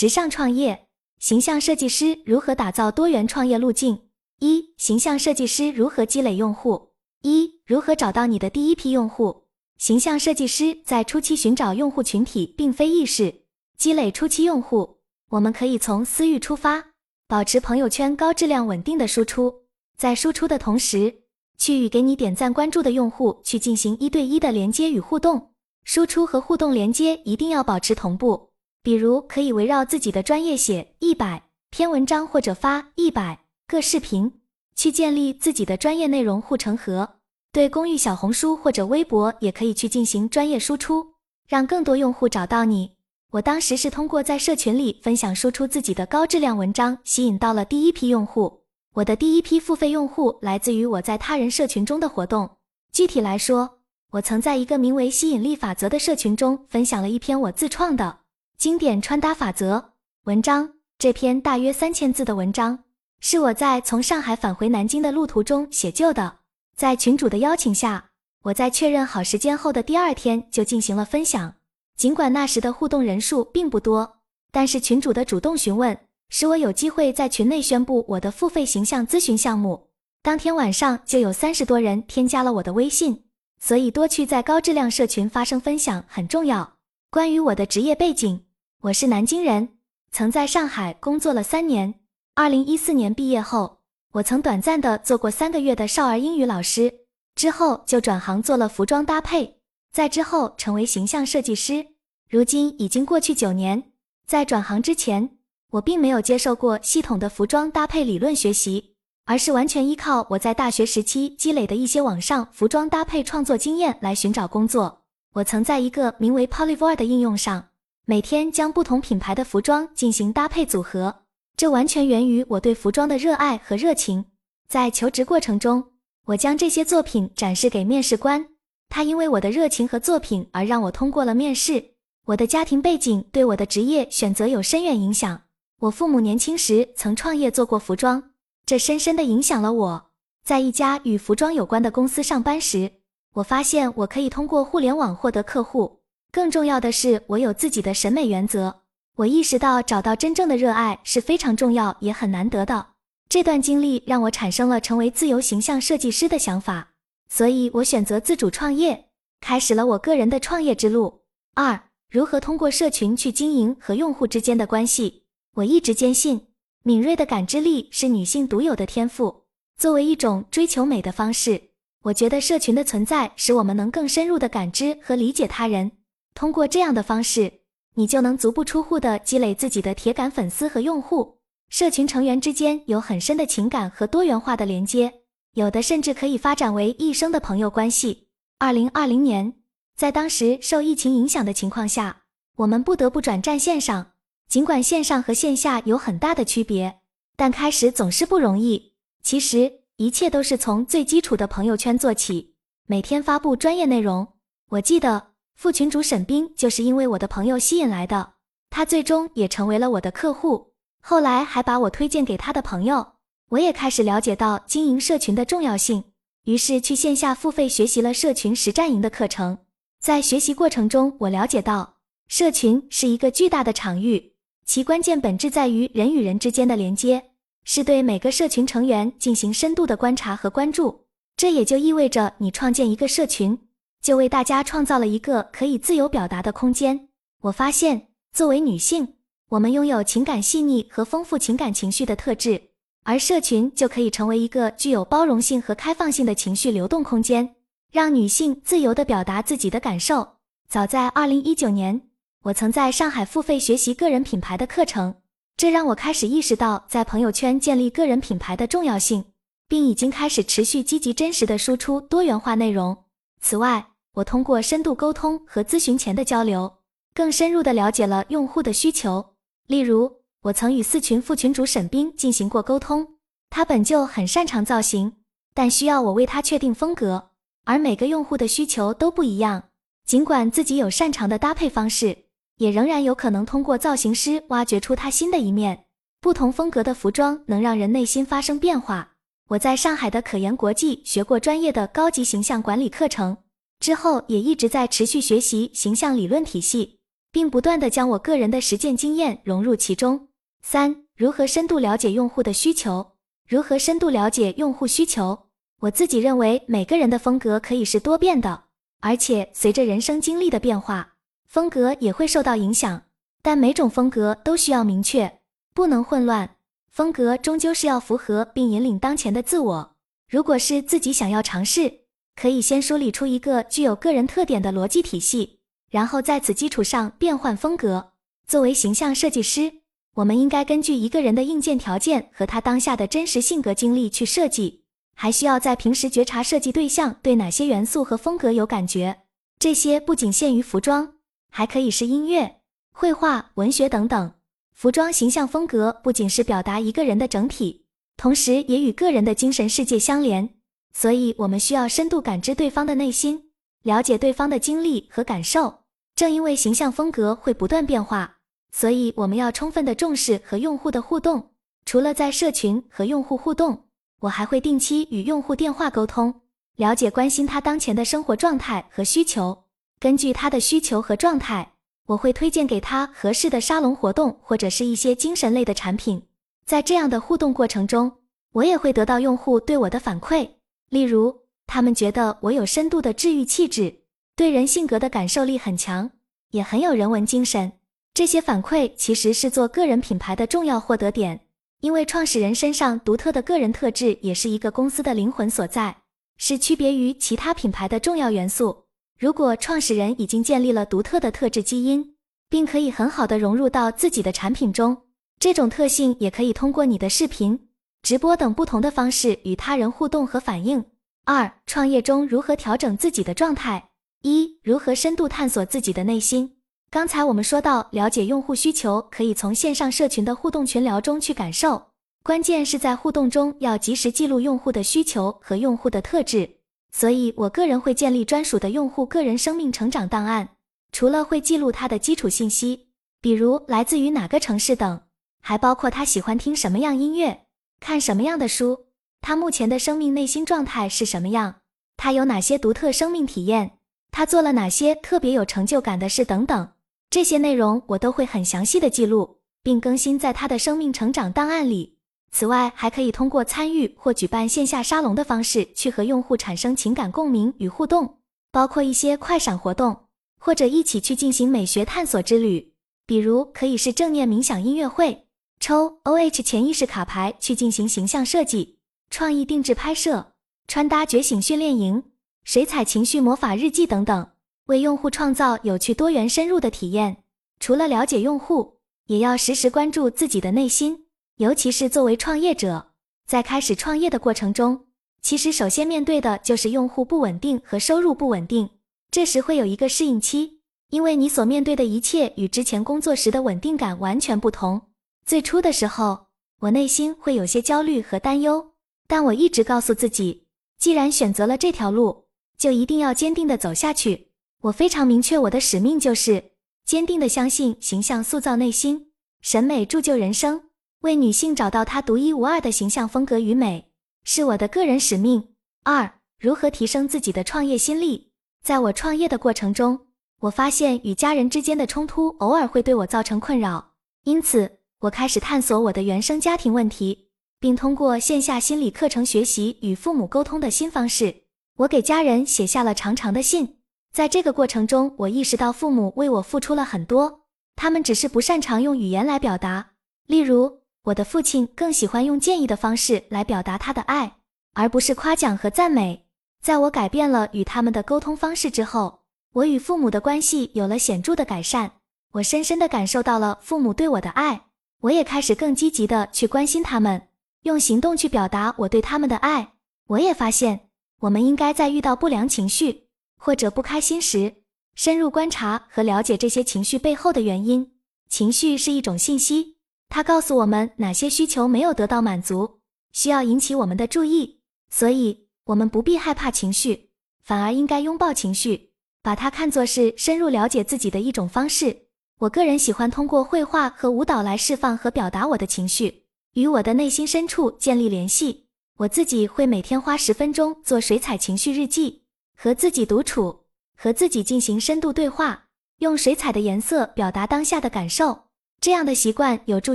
时尚创业，形象设计师如何打造多元创业路径？一、形象设计师如何积累用户？一、如何找到你的第一批用户？形象设计师在初期寻找用户群体并非易事，积累初期用户，我们可以从私域出发，保持朋友圈高质量稳定的输出，在输出的同时，去与给你点赞关注的用户去进行一对一的连接与互动，输出和互动连接一定要保持同步。比如可以围绕自己的专业写一百篇文章，或者发一百个视频，去建立自己的专业内容护城河。对公寓小红书或者微博也可以去进行专业输出，让更多用户找到你。我当时是通过在社群里分享输出自己的高质量文章，吸引到了第一批用户。我的第一批付费用户来自于我在他人社群中的活动。具体来说，我曾在一个名为“吸引力法则”的社群中分享了一篇我自创的。经典穿搭法则文章，这篇大约三千字的文章，是我在从上海返回南京的路途中写就的。在群主的邀请下，我在确认好时间后的第二天就进行了分享。尽管那时的互动人数并不多，但是群主的主动询问，使我有机会在群内宣布我的付费形象咨询项目。当天晚上就有三十多人添加了我的微信，所以多去在高质量社群发生分享很重要。关于我的职业背景。我是南京人，曾在上海工作了三年。二零一四年毕业后，我曾短暂的做过三个月的少儿英语老师，之后就转行做了服装搭配，在之后成为形象设计师。如今已经过去九年，在转行之前，我并没有接受过系统的服装搭配理论学习，而是完全依靠我在大学时期积累的一些网上服装搭配创作经验来寻找工作。我曾在一个名为 Polyvore 的应用上。每天将不同品牌的服装进行搭配组合，这完全源于我对服装的热爱和热情。在求职过程中，我将这些作品展示给面试官，他因为我的热情和作品而让我通过了面试。我的家庭背景对我的职业选择有深远影响。我父母年轻时曾创业做过服装，这深深的影响了我。在一家与服装有关的公司上班时，我发现我可以通过互联网获得客户。更重要的是，我有自己的审美原则。我意识到找到真正的热爱是非常重要也很难得的。这段经历让我产生了成为自由形象设计师的想法，所以我选择自主创业，开始了我个人的创业之路。二、如何通过社群去经营和用户之间的关系？我一直坚信，敏锐的感知力是女性独有的天赋。作为一种追求美的方式，我觉得社群的存在使我们能更深入的感知和理解他人。通过这样的方式，你就能足不出户的积累自己的铁杆粉丝和用户。社群成员之间有很深的情感和多元化的连接，有的甚至可以发展为一生的朋友关系。二零二零年，在当时受疫情影响的情况下，我们不得不转战线上。尽管线上和线下有很大的区别，但开始总是不容易。其实，一切都是从最基础的朋友圈做起，每天发布专业内容。我记得。副群主沈冰就是因为我的朋友吸引来的，他最终也成为了我的客户，后来还把我推荐给他的朋友。我也开始了解到经营社群的重要性，于是去线下付费学习了社群实战营的课程。在学习过程中，我了解到社群是一个巨大的场域，其关键本质在于人与人之间的连接，是对每个社群成员进行深度的观察和关注。这也就意味着你创建一个社群。就为大家创造了一个可以自由表达的空间。我发现，作为女性，我们拥有情感细腻和丰富情感情绪的特质，而社群就可以成为一个具有包容性和开放性的情绪流动空间，让女性自由地表达自己的感受。早在二零一九年，我曾在上海付费学习个人品牌的课程，这让我开始意识到在朋友圈建立个人品牌的重要性，并已经开始持续积极真实的输出多元化内容。此外，我通过深度沟通和咨询前的交流，更深入地了解了用户的需求。例如，我曾与四群副群主沈冰进行过沟通，他本就很擅长造型，但需要我为他确定风格，而每个用户的需求都不一样。尽管自己有擅长的搭配方式，也仍然有可能通过造型师挖掘出他新的一面。不同风格的服装能让人内心发生变化。我在上海的可研国际学过专业的高级形象管理课程，之后也一直在持续学习形象理论体系。并不断的将我个人的实践经验融入其中。三、如何深度了解用户的需求？如何深度了解用户需求？我自己认为，每个人的风格可以是多变的，而且随着人生经历的变化，风格也会受到影响。但每种风格都需要明确，不能混乱。风格终究是要符合并引领当前的自我。如果是自己想要尝试，可以先梳理出一个具有个人特点的逻辑体系，然后在此基础上变换风格。作为形象设计师，我们应该根据一个人的硬件条件和他当下的真实性格经历去设计，还需要在平时觉察设计对象对哪些元素和风格有感觉。这些不仅限于服装，还可以是音乐、绘画、文学等等。服装形象风格不仅是表达一个人的整体，同时也与个人的精神世界相连。所以，我们需要深度感知对方的内心，了解对方的经历和感受。正因为形象风格会不断变化，所以我们要充分的重视和用户的互动。除了在社群和用户互动，我还会定期与用户电话沟通，了解关心他当前的生活状态和需求。根据他的需求和状态。我会推荐给他合适的沙龙活动，或者是一些精神类的产品。在这样的互动过程中，我也会得到用户对我的反馈，例如他们觉得我有深度的治愈气质，对人性格的感受力很强，也很有人文精神。这些反馈其实是做个人品牌的重要获得点，因为创始人身上独特的个人特质也是一个公司的灵魂所在，是区别于其他品牌的重要元素。如果创始人已经建立了独特的特质基因，并可以很好的融入到自己的产品中，这种特性也可以通过你的视频、直播等不同的方式与他人互动和反应。二、创业中如何调整自己的状态？一、如何深度探索自己的内心？刚才我们说到，了解用户需求可以从线上社群的互动群聊中去感受，关键是在互动中要及时记录用户的需求和用户的特质。所以，我个人会建立专属的用户个人生命成长档案，除了会记录他的基础信息，比如来自于哪个城市等，还包括他喜欢听什么样音乐、看什么样的书，他目前的生命内心状态是什么样，他有哪些独特生命体验，他做了哪些特别有成就感的事等等。这些内容我都会很详细的记录，并更新在他的生命成长档案里。此外，还可以通过参与或举办线下沙龙的方式去和用户产生情感共鸣与互动，包括一些快闪活动，或者一起去进行美学探索之旅，比如可以是正念冥想音乐会、抽 O H 潜意识卡牌去进行形象设计、创意定制拍摄、穿搭觉醒训练营、水彩情绪魔法日记等等，为用户创造有趣、多元、深入的体验。除了了解用户，也要时时关注自己的内心。尤其是作为创业者，在开始创业的过程中，其实首先面对的就是用户不稳定和收入不稳定。这时会有一个适应期，因为你所面对的一切与之前工作时的稳定感完全不同。最初的时候，我内心会有些焦虑和担忧，但我一直告诉自己，既然选择了这条路，就一定要坚定的走下去。我非常明确我的使命就是坚定的相信形象塑造内心，审美铸就人生。为女性找到她独一无二的形象风格与美，是我的个人使命。二、如何提升自己的创业心力？在我创业的过程中，我发现与家人之间的冲突偶尔会对我造成困扰，因此我开始探索我的原生家庭问题，并通过线下心理课程学习与父母沟通的新方式。我给家人写下了长长的信，在这个过程中，我意识到父母为我付出了很多，他们只是不擅长用语言来表达，例如。我的父亲更喜欢用建议的方式来表达他的爱，而不是夸奖和赞美。在我改变了与他们的沟通方式之后，我与父母的关系有了显著的改善。我深深地感受到了父母对我的爱，我也开始更积极地去关心他们，用行动去表达我对他们的爱。我也发现，我们应该在遇到不良情绪或者不开心时，深入观察和了解这些情绪背后的原因。情绪是一种信息。它告诉我们哪些需求没有得到满足，需要引起我们的注意。所以，我们不必害怕情绪，反而应该拥抱情绪，把它看作是深入了解自己的一种方式。我个人喜欢通过绘画和舞蹈来释放和表达我的情绪，与我的内心深处建立联系。我自己会每天花十分钟做水彩情绪日记，和自己独处，和自己进行深度对话。用水彩的颜色表达当下的感受。这样的习惯有助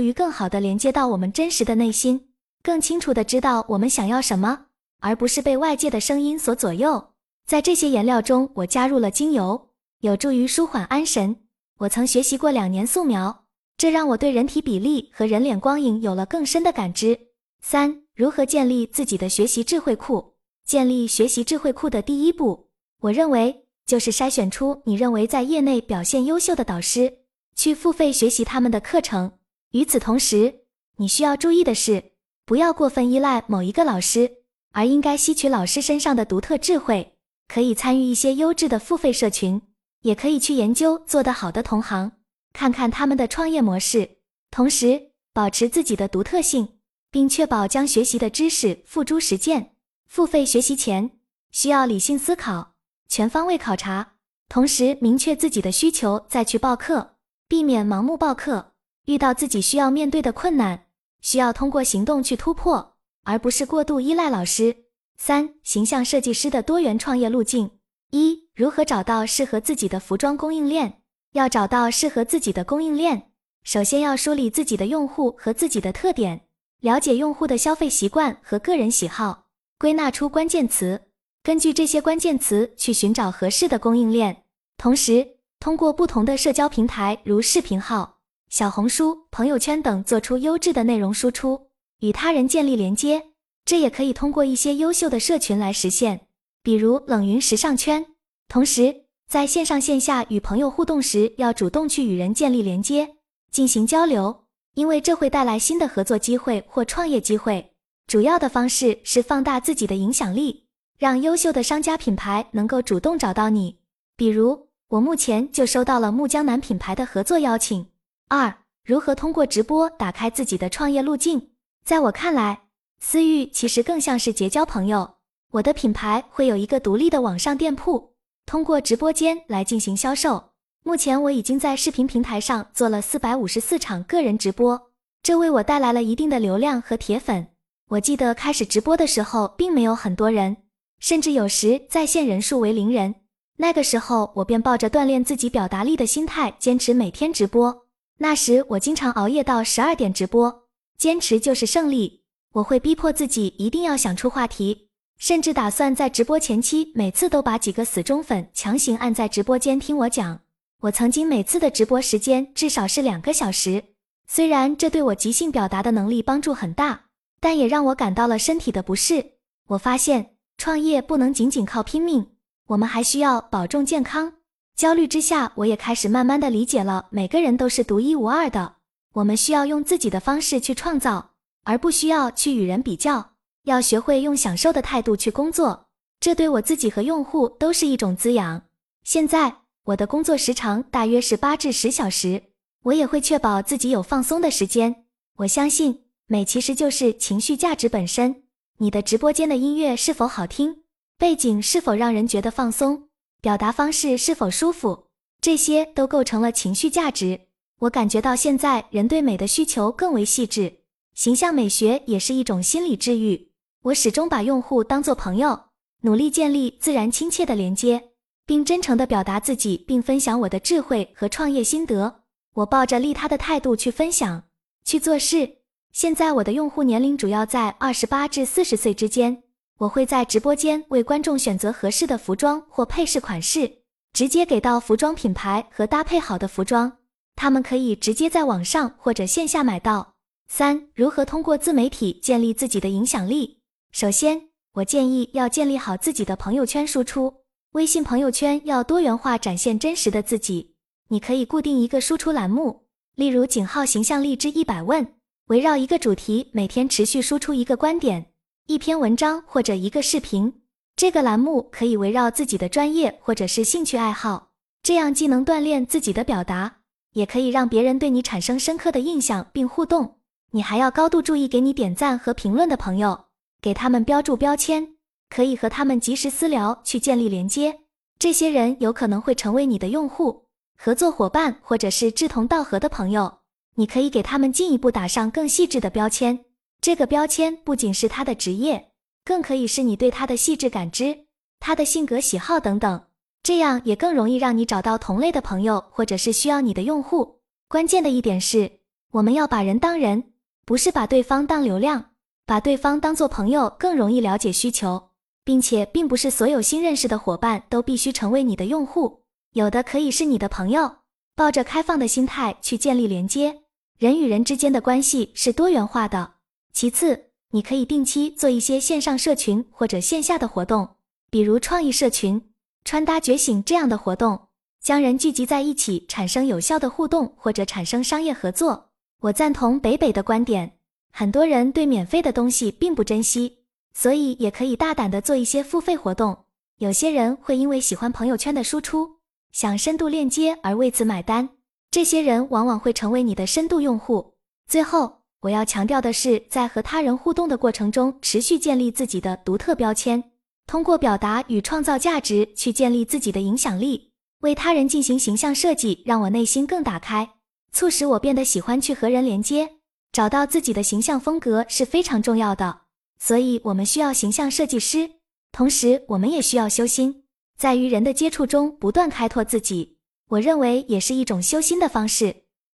于更好的连接到我们真实的内心，更清楚的知道我们想要什么，而不是被外界的声音所左右。在这些颜料中，我加入了精油，有助于舒缓安神。我曾学习过两年素描，这让我对人体比例和人脸光影有了更深的感知。三、如何建立自己的学习智慧库？建立学习智慧库的第一步，我认为就是筛选出你认为在业内表现优秀的导师。去付费学习他们的课程。与此同时，你需要注意的是，不要过分依赖某一个老师，而应该吸取老师身上的独特智慧。可以参与一些优质的付费社群，也可以去研究做得好的同行，看看他们的创业模式。同时，保持自己的独特性，并确保将学习的知识付诸实践。付费学习前，需要理性思考，全方位考察，同时明确自己的需求再去报课。避免盲目报课，遇到自己需要面对的困难，需要通过行动去突破，而不是过度依赖老师。三、形象设计师的多元创业路径：一、如何找到适合自己的服装供应链？要找到适合自己的供应链，首先要梳理自己的用户和自己的特点，了解用户的消费习惯和个人喜好，归纳出关键词，根据这些关键词去寻找合适的供应链，同时。通过不同的社交平台，如视频号、小红书、朋友圈等，做出优质的内容输出，与他人建立连接。这也可以通过一些优秀的社群来实现，比如冷云时尚圈。同时，在线上线下与朋友互动时，要主动去与人建立连接，进行交流，因为这会带来新的合作机会或创业机会。主要的方式是放大自己的影响力，让优秀的商家品牌能够主动找到你，比如。我目前就收到了木江南品牌的合作邀请。二、如何通过直播打开自己的创业路径？在我看来，私域其实更像是结交朋友。我的品牌会有一个独立的网上店铺，通过直播间来进行销售。目前我已经在视频平台上做了四百五十四场个人直播，这为我带来了一定的流量和铁粉。我记得开始直播的时候，并没有很多人，甚至有时在线人数为零人。那个时候，我便抱着锻炼自己表达力的心态，坚持每天直播。那时我经常熬夜到十二点直播，坚持就是胜利。我会逼迫自己一定要想出话题，甚至打算在直播前期每次都把几个死忠粉强行按在直播间听我讲。我曾经每次的直播时间至少是两个小时，虽然这对我即兴表达的能力帮助很大，但也让我感到了身体的不适。我发现创业不能仅仅靠拼命。我们还需要保重健康。焦虑之下，我也开始慢慢的理解了，每个人都是独一无二的。我们需要用自己的方式去创造，而不需要去与人比较。要学会用享受的态度去工作，这对我自己和用户都是一种滋养。现在我的工作时长大约是八至十小时，我也会确保自己有放松的时间。我相信美其实就是情绪价值本身。你的直播间的音乐是否好听？背景是否让人觉得放松？表达方式是否舒服？这些都构成了情绪价值。我感觉到现在人对美的需求更为细致，形象美学也是一种心理治愈。我始终把用户当作朋友，努力建立自然亲切的连接，并真诚地表达自己，并分享我的智慧和创业心得。我抱着利他的态度去分享、去做事。现在我的用户年龄主要在二十八至四十岁之间。我会在直播间为观众选择合适的服装或配饰款式，直接给到服装品牌和搭配好的服装，他们可以直接在网上或者线下买到。三、如何通过自媒体建立自己的影响力？首先，我建议要建立好自己的朋友圈输出，微信朋友圈要多元化展现真实的自己。你可以固定一个输出栏目，例如井号形象力之一百问，围绕一个主题，每天持续输出一个观点。一篇文章或者一个视频，这个栏目可以围绕自己的专业或者是兴趣爱好，这样既能锻炼自己的表达，也可以让别人对你产生深刻的印象并互动。你还要高度注意给你点赞和评论的朋友，给他们标注标签，可以和他们及时私聊去建立连接。这些人有可能会成为你的用户、合作伙伴或者是志同道合的朋友，你可以给他们进一步打上更细致的标签。这个标签不仅是他的职业，更可以是你对他的细致感知、他的性格喜好等等。这样也更容易让你找到同类的朋友或者是需要你的用户。关键的一点是，我们要把人当人，不是把对方当流量，把对方当做朋友更容易了解需求，并且并不是所有新认识的伙伴都必须成为你的用户，有的可以是你的朋友。抱着开放的心态去建立连接，人与人之间的关系是多元化的。其次，你可以定期做一些线上社群或者线下的活动，比如创意社群、穿搭觉醒这样的活动，将人聚集在一起，产生有效的互动或者产生商业合作。我赞同北北的观点，很多人对免费的东西并不珍惜，所以也可以大胆的做一些付费活动。有些人会因为喜欢朋友圈的输出。想深度链接而为此买单，这些人往往会成为你的深度用户。最后，我要强调的是，在和他人互动的过程中，持续建立自己的独特标签，通过表达与创造价值去建立自己的影响力，为他人进行形象设计，让我内心更打开，促使我变得喜欢去和人连接。找到自己的形象风格是非常重要的，所以我们需要形象设计师，同时我们也需要修心。在与人的接触中不断开拓自己，我认为也是一种修心的方式。